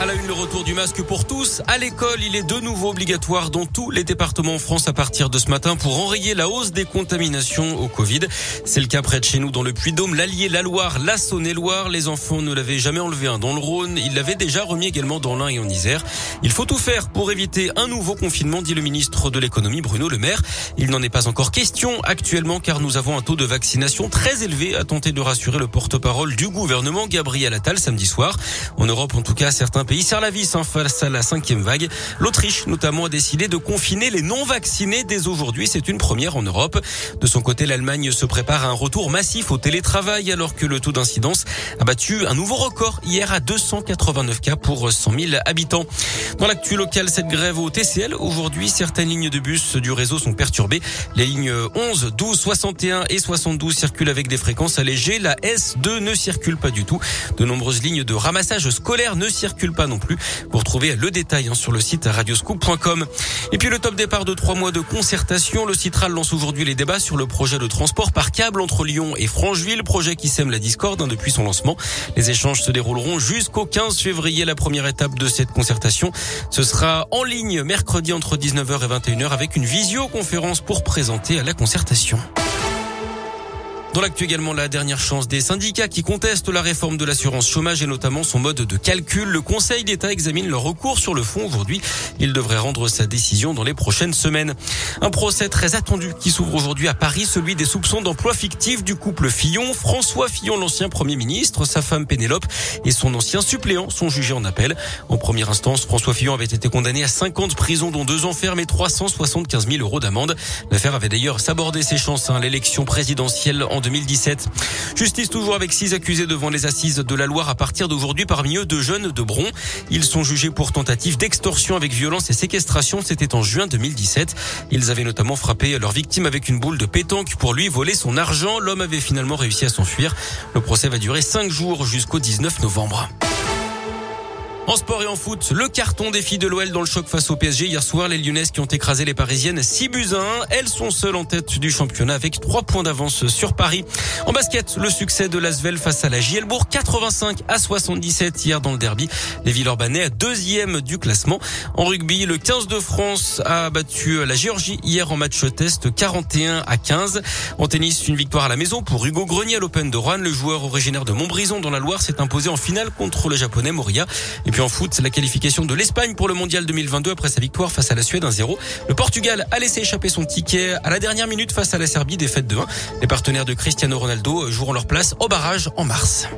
À la une, le retour du masque pour tous. À l'école, il est de nouveau obligatoire dans tous les départements en France à partir de ce matin pour enrayer la hausse des contaminations au Covid. C'est le cas près de chez nous dans le Puy-Dôme, l'Allier, la Loire, la Saône-et-Loire. Les enfants ne l'avaient jamais enlevé un dans le Rhône. Ils l'avaient déjà remis également dans l'Ain et en Isère. Il faut tout faire pour éviter un nouveau confinement, dit le ministre de l'économie Bruno Le Maire. Il n'en est pas encore question actuellement car nous avons un taux de vaccination très élevé, a tenté de rassurer le porte-parole du gouvernement Gabriel Attal samedi soir. En Europe, en tout cas, certains pays serrent la vis hein, face à la cinquième vague. L'Autriche, notamment, a décidé de confiner les non-vaccinés dès aujourd'hui. C'est une première en Europe. De son côté, l'Allemagne se prépare à un retour massif au télétravail alors que le taux d'incidence a battu un nouveau record hier à 289 cas pour 100 000 habitants. Dans l'actu local, cette grève au TCL, aujourd'hui, certaines lignes de bus du réseau sont perturbées. Les lignes 11, 12, 61 et 72 circulent avec des fréquences allégées. La S2 ne circule pas du tout. De nombreuses lignes de ramassage scolaire ne circulent pas non plus. Vous retrouvez le détail hein, sur le site radioscoop.com. Et puis le top départ de trois mois de concertation. Le Citral lance aujourd'hui les débats sur le projet de transport par câble entre Lyon et Francheville, projet qui sème la discorde hein, depuis son lancement. Les échanges se dérouleront jusqu'au 15 février. La première étape de cette concertation, ce sera en ligne mercredi entre 19h et 21h avec une visioconférence pour présenter à la concertation. Dans l'actu également, la dernière chance des syndicats qui contestent la réforme de l'assurance chômage et notamment son mode de calcul. Le Conseil d'État examine leur recours sur le fond aujourd'hui. Il devrait rendre sa décision dans les prochaines semaines. Un procès très attendu qui s'ouvre aujourd'hui à Paris, celui des soupçons d'emploi fictif du couple Fillon. François Fillon, l'ancien Premier ministre, sa femme Pénélope et son ancien suppléant sont jugés en appel. En première instance, François Fillon avait été condamné à 50 prisons dont deux ans ferme et 375 000 euros d'amende. L'affaire avait d'ailleurs sabordé ses chances à hein, l'élection présidentielle en 2017. Justice toujours avec six accusés devant les assises de la Loire à partir d'aujourd'hui, parmi eux deux jeunes de Bron. Ils sont jugés pour tentative d'extorsion avec violence et séquestration. C'était en juin 2017. Ils avaient notamment frappé leur victime avec une boule de pétanque pour lui voler son argent. L'homme avait finalement réussi à s'enfuir. Le procès va durer cinq jours jusqu'au 19 novembre. En sport et en foot, le carton des filles de l'OL dans le choc face au PSG hier soir. Les Lyonnaises qui ont écrasé les Parisiennes 6 buts à 1. Elles sont seules en tête du championnat avec 3 points d'avance sur Paris. En basket, le succès de l'Asvel face à la Gielbourg 85 à 77 hier dans le derby. Les Villeurbanais deuxième du classement. En rugby, le 15 de France a battu la Géorgie hier en match test 41 à 15. En tennis, une victoire à la maison pour Hugo Grenier à l'Open de Rouen. Le joueur originaire de Montbrison dans la Loire s'est imposé en finale contre le japonais Moria. En foot, la qualification de l'Espagne pour le mondial 2022 après sa victoire face à la Suède 1-0. Le Portugal a laissé échapper son ticket à la dernière minute face à la Serbie, défaite de 1. Les partenaires de Cristiano Ronaldo joueront leur place au barrage en mars.